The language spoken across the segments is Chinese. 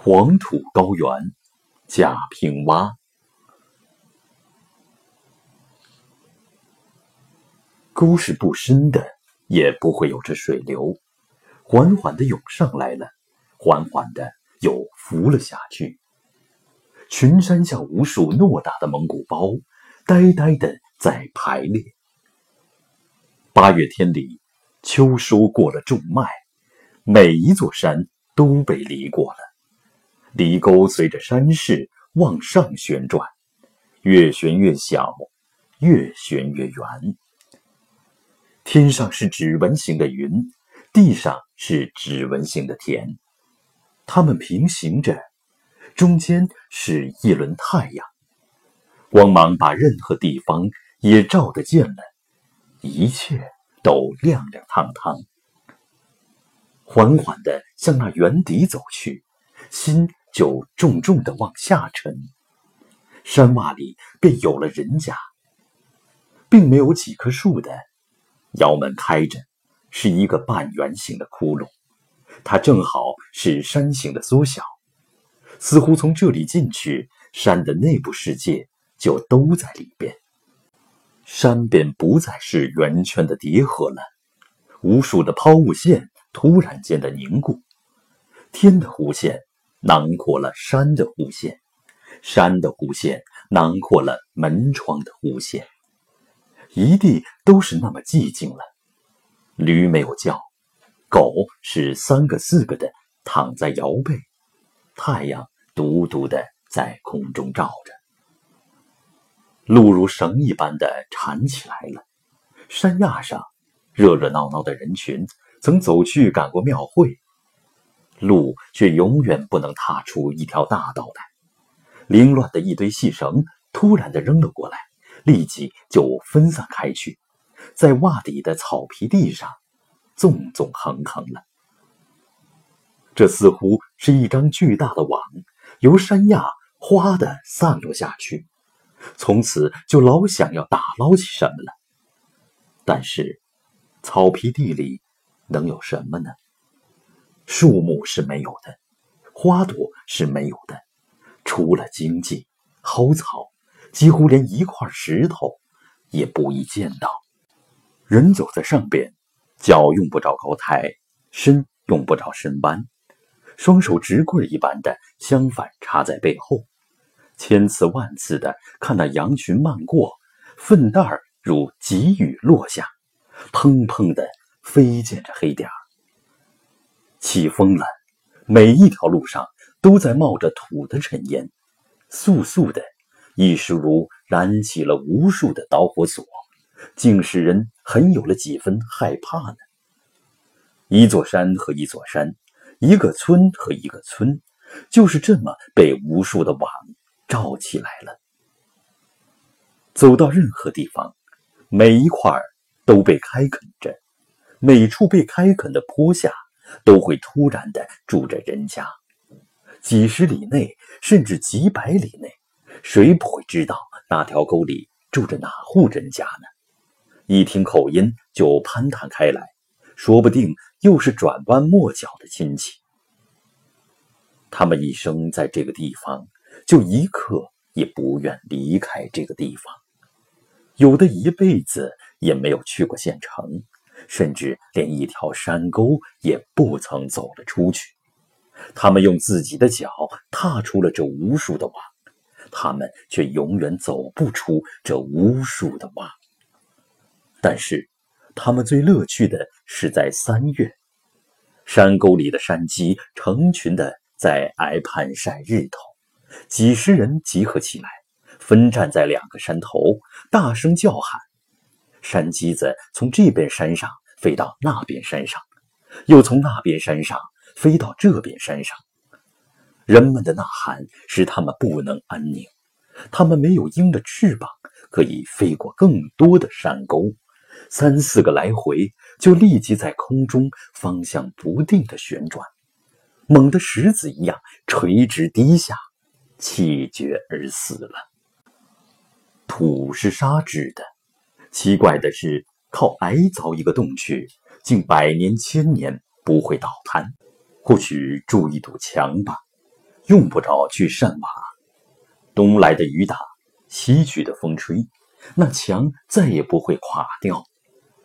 黄土高原，贾平凹。沟是不深的，也不会有这水流，缓缓的涌上来了，缓缓的又浮了下去。群山像无数偌大的蒙古包，呆呆的在排列。八月天里，秋收过了种麦，每一座山都被犁过了。犁沟随着山势往上旋转，越旋越小，越旋越圆。天上是指纹形的云，地上是指纹形的田，它们平行着，中间是一轮太阳，光芒把任何地方也照得见了，一切都亮亮堂堂。缓缓地向那原底走去，心。就重重的往下沉，山洼里便有了人家，并没有几棵树的，窑门开着，是一个半圆形的窟窿，它正好是山形的缩小，似乎从这里进去，山的内部世界就都在里边。山便不再是圆圈的叠合了，无数的抛物线突然间的凝固，天的弧线。囊括了山的弧线，山的弧线囊括了门窗的弧线。一地都是那么寂静了，驴没有叫，狗是三个四个的躺在摇背，太阳独独的在空中照着，路如绳一般的缠起来了。山崖上热热闹闹的人群，曾走去赶过庙会。路却永远不能踏出一条大道来。凌乱的一堆细绳突然的扔了过来，立即就分散开去，在洼底的草皮地上纵纵横横了。这似乎是一张巨大的网，由山崖哗的散落下去，从此就老想要打捞起什么了。但是，草皮地里能有什么呢？树木是没有的，花朵是没有的，除了荆棘、蒿草，几乎连一块石头也不易见到。人走在上边，脚用不着高抬，身用不着深弯，双手直棍一般的相反插在背后，千次万次的看那羊群漫过，粪蛋儿如急雨落下，砰砰的飞溅着黑点儿。起风了，每一条路上都在冒着土的尘烟，簌簌的，一时如燃起了无数的导火索，竟使人很有了几分害怕呢。一座山和一座山，一个村和一个村，就是这么被无数的网罩起来了。走到任何地方，每一块都被开垦着，每处被开垦的坡下。都会突然的住着人家，几十里内，甚至几百里内，谁不会知道那条沟里住着哪户人家呢？一听口音就攀谈开来，说不定又是转弯抹角的亲戚。他们一生在这个地方，就一刻也不愿离开这个地方，有的一辈子也没有去过县城。甚至连一条山沟也不曾走了出去，他们用自己的脚踏出了这无数的网，他们却永远走不出这无数的网。但是，他们最乐趣的是在三月，山沟里的山鸡成群的在崖畔晒日头，几十人集合起来，分站在两个山头，大声叫喊。山鸡子从这边山上飞到那边山上，又从那边山上飞到这边山上。人们的呐喊使他们不能安宁，他们没有鹰的翅膀，可以飞过更多的山沟，三四个来回就立即在空中方向不定的旋转，猛的石子一样垂直低下，气绝而死了。土是沙制的。奇怪的是，靠矮凿一个洞去，竟百年千年不会倒塌。或许筑一堵墙吧，用不着去善瓦。东来的雨打，西去的风吹，那墙再也不会垮掉，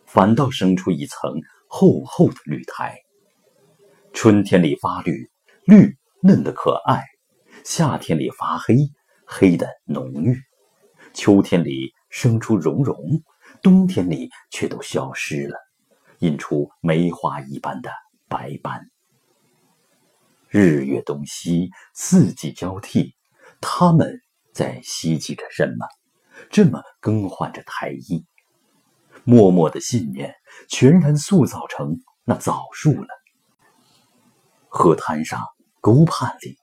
反倒生出一层厚厚的绿苔。春天里发绿，绿嫩的可爱；夏天里发黑，黑的浓郁；秋天里生出绒绒，冬天里却都消失了，印出梅花一般的白斑。日月东西，四季交替，他们在希冀着什么？这么更换着台衣，默默的信念全然塑造成那枣树了。河滩上，沟畔里，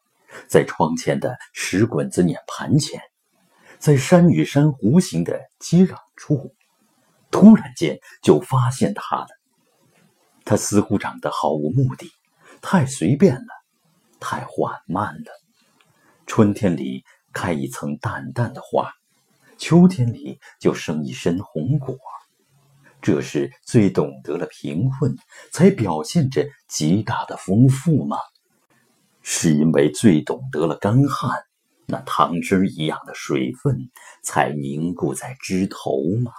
在窗前的石滚子碾盘前，在山与山弧形的接壤处，突然间就发现它了。它似乎长得毫无目的，太随便了。太缓慢了。春天里开一层淡淡的花，秋天里就生一身红果。这是最懂得了贫困，才表现着极大的丰富吗？是因为最懂得了干旱，那汤汁一样的水分才凝固在枝头吗？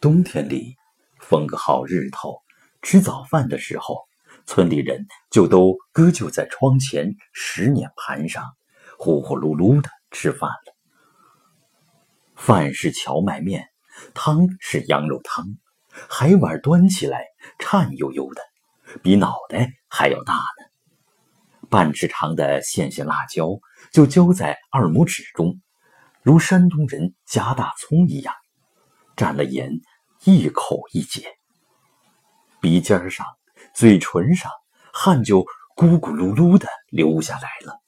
冬天里，逢个好日头，吃早饭的时候。村里人就都搁就在窗前石碾盘上，呼呼噜噜的吃饭了。饭是荞麦面，汤是羊肉汤，海碗端起来颤悠悠的，比脑袋还要大呢。半尺长的线线辣椒就浇在二拇指中，如山东人夹大葱一样，蘸了盐，一口一解。鼻尖上。嘴唇上汗就咕咕噜噜的流下来了。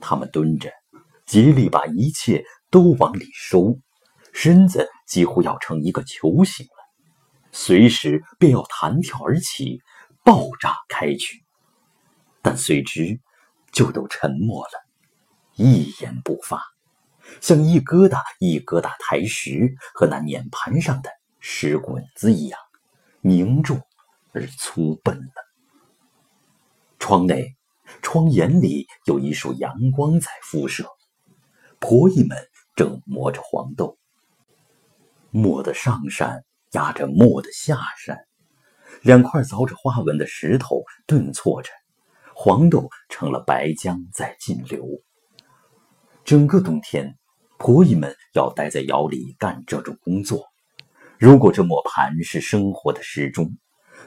他们蹲着，竭力把一切都往里收，身子几乎要成一个球形了，随时便要弹跳而起，爆炸开去。但随之就都沉默了，一言不发，像一疙瘩一疙瘩台石和那碾盘上的石滚子一样凝重。而粗笨了。窗内，窗眼里有一束阳光在辐射。婆姨们正磨着黄豆，磨的上山压着磨的下山，两块凿着花纹的石头顿挫着，黄豆成了白浆在进流。整个冬天，婆姨们要待在窑里干这种工作。如果这磨盘是生活的时钟。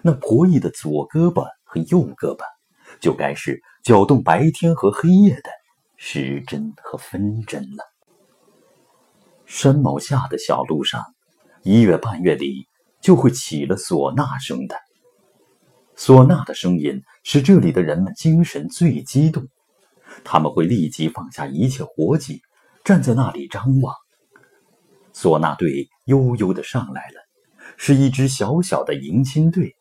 那婆姨的左胳膊和右胳膊，就该是搅动白天和黑夜的时针和分针了。山毛下的小路上，一月半月里就会起了唢呐声的。唢呐的声音使这里的人们精神最激动，他们会立即放下一切活计，站在那里张望。唢呐队悠悠的上来了，是一支小小的迎亲队。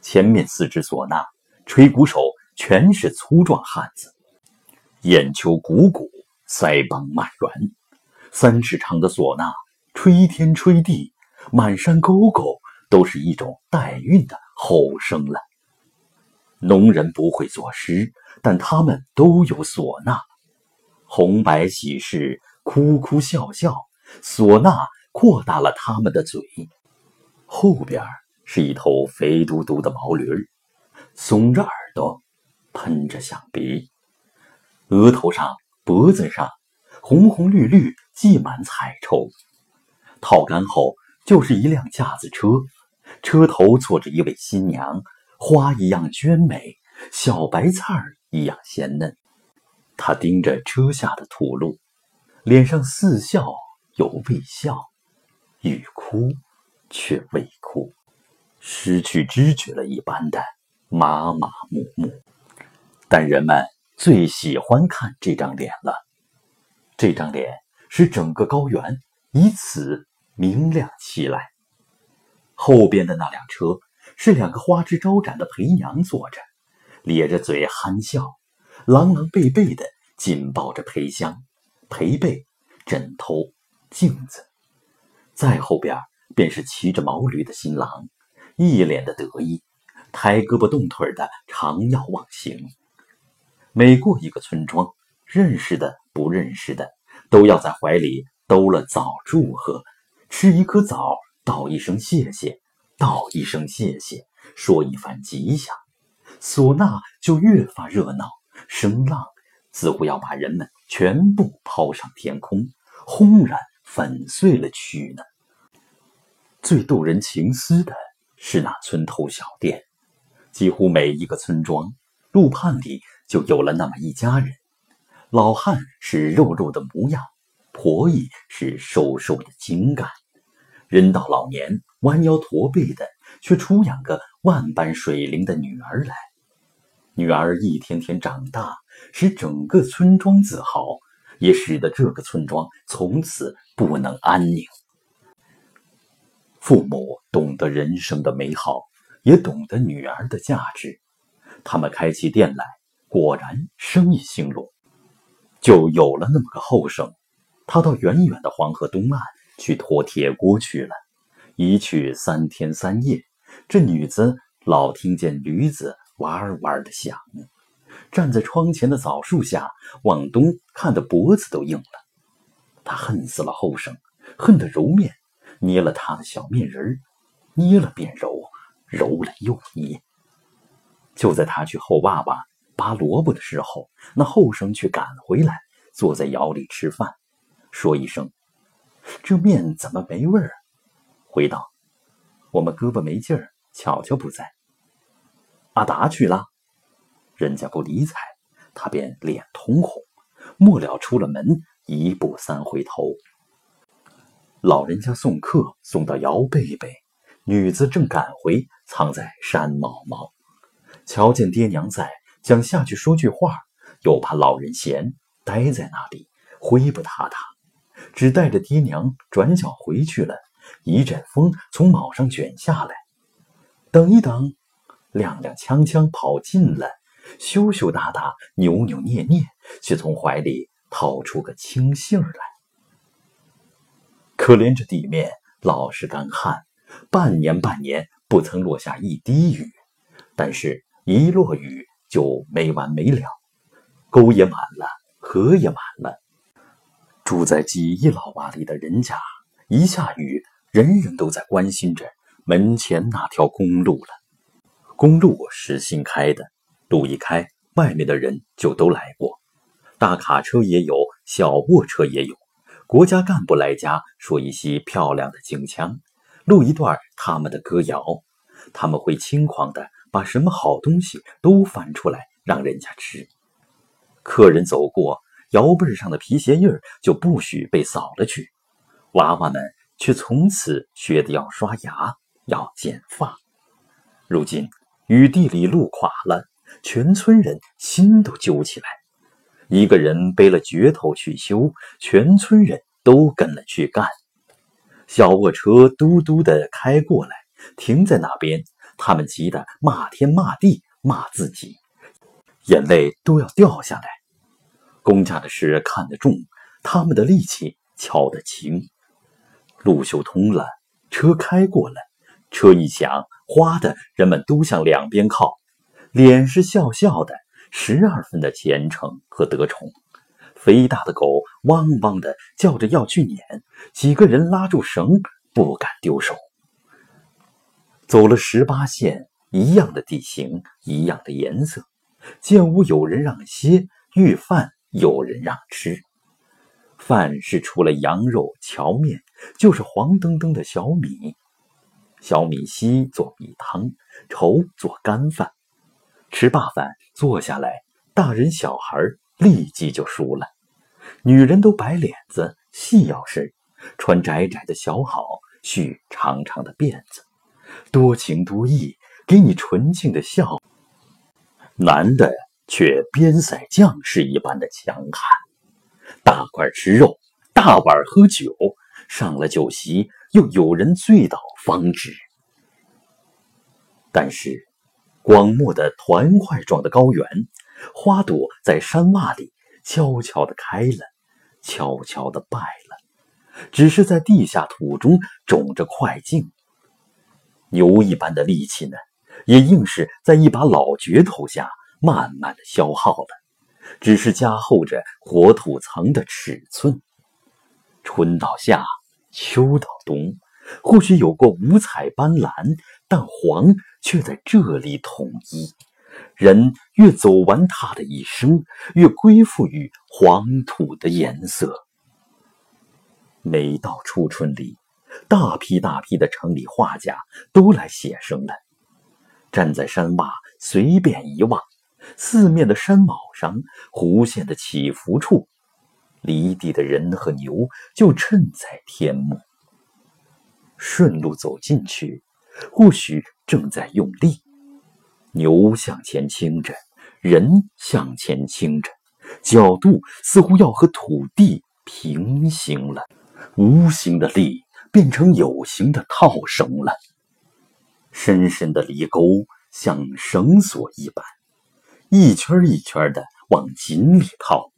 前面四支唢呐，吹鼓手全是粗壮汉子，眼球鼓鼓，腮帮满圆。三尺长的唢呐，吹天吹地，满山沟沟都是一种带韵的吼声了。农人不会作诗，但他们都有唢呐。红白喜事，哭哭笑笑，唢呐扩大了他们的嘴。后边是一头肥嘟嘟的毛驴儿，耸着耳朵，喷着响鼻，额头上、脖子上红红绿绿系满彩绸。套杆后就是一辆架子车，车头坐着一位新娘，花一样娟美，小白菜儿一样鲜嫩。他盯着车下的土路，脸上似笑又未笑，欲哭却未哭。失去知觉了一般的麻麻木木，但人们最喜欢看这张脸了。这张脸使整个高原以此明亮起来。后边的那辆车是两个花枝招展的陪娘坐着，咧着嘴憨笑，狼狼狈狈的紧抱着陪香、陪背、枕头、镜子。再后边便是骑着毛驴的新郎。一脸的得意，抬胳膊动腿的长要忘形。每过一个村庄，认识的不认识的，都要在怀里兜了枣祝贺，吃一颗枣，道一声谢谢，道一声谢谢，说一番吉祥，唢呐就越发热闹，声浪似乎要把人们全部抛上天空，轰然粉碎了去呢。最动人情思的是那村头小店，几乎每一个村庄路畔里。就有了那么一家人，老汉是肉肉的模样，婆姨是瘦瘦的精干，人到老年弯腰驼背的，却出养个万般水灵的女儿来。女儿一天天长大，使整个村庄自豪，也使得这个村庄从此不能安宁。父母懂得人生的美好，也懂得女儿的价值，他们开起店来。果然生意兴隆，就有了那么个后生。他到远远的黄河东岸去驮铁锅去了，一去三天三夜。这女子老听见驴子哇哇的响，站在窗前的枣树下往东看的脖子都硬了。他恨死了后生，恨得揉面，捏了他的小面人捏了便揉，揉了又捏。就在他去后爸爸。拔萝卜的时候，那后生却赶回来，坐在窑里吃饭，说一声：“这面怎么没味儿？”回道：“我们胳膊没劲儿，巧巧不在。”阿达去了，人家不理睬，他便脸通红，末了出了门，一步三回头。老人家送客送到姚贝贝，女子正赶回，藏在山毛毛，瞧见爹娘在。想下去说句话，又怕老人嫌，呆在那里，灰不塌塌，只带着爹娘转角回去了。一阵风从卯上卷下来，等一等，踉踉跄跄跑近了，羞羞答答，扭扭捏捏，却从怀里掏出个青杏来。可怜这地面老是干旱，半年半年不曾落下一滴雨，但是一落雨。就没完没了，沟也满了，河也满了。住在几亿老洼里的人家，一下雨，人人都在关心着门前那条公路了。公路是新开的，路一开，外面的人就都来过，大卡车也有，小卧车也有。国家干部来家说一些漂亮的京腔，录一段他们的歌谣，他们会轻狂的。把什么好东西都翻出来让人家吃，客人走过摇背上的皮鞋印儿就不许被扫了去，娃娃们却从此学得要刷牙要剪发。如今雨地里路垮了，全村人心都揪起来，一个人背了镢头去修，全村人都跟了去干。小卧车嘟嘟的开过来，停在那边。他们急得骂天骂地骂自己，眼泪都要掉下来。公家的事看得重，他们的力气敲得轻。路修通了，车开过了，车一响，哗的人们都向两边靠，脸是笑笑的，十二分的虔诚和得宠。肥大的狗汪汪的叫着要去撵，几个人拉住绳，不敢丢手。走了十八线，一样的地形，一样的颜色。见屋有人让歇，遇饭有人让吃。饭是除了羊肉、荞面，就是黄澄澄的小米。小米稀做米汤，稠做干饭。吃罢饭，坐下来，大人小孩立即就熟了。女人都白脸子，细腰身，穿窄窄的小好，蓄长长的辫子。多情多义，给你纯净的笑；男的却边塞将士一般的强悍。大块吃肉，大碗喝酒，上了酒席又有人醉倒方止。但是，广漠的团块状的高原，花朵在山洼里悄悄地开了，悄悄地败了，只是在地下土中种着块茎。牛一般的力气呢，也硬是在一把老镢头下慢慢的消耗了，只是加厚着活土层的尺寸。春到夏，秋到冬，或许有过五彩斑斓，但黄却在这里统一。人越走完他的一生，越归附于黄土的颜色。每到初春里，大批大批的城里画家都来写生了。站在山洼，随便一望，四面的山峁上，弧线的起伏处，离地的人和牛就衬在天幕。顺路走进去，或许正在用力。牛向前倾着，人向前倾着，角度似乎要和土地平行了。无形的力变成有形的套绳了。深深的犁沟像绳索一般，一圈一圈的往井里套。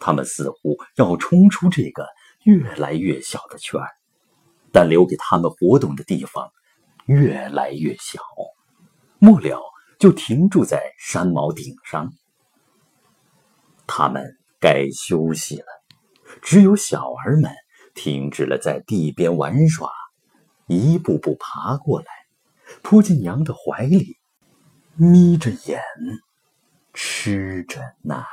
他们似乎要冲出这个越来越小的圈儿，但留给他们活动的地方越来越小，末了就停住在山毛顶上。他们该休息了，只有小儿们停止了在地边玩耍，一步步爬过来。扑进娘的怀里，眯着眼，吃着奶。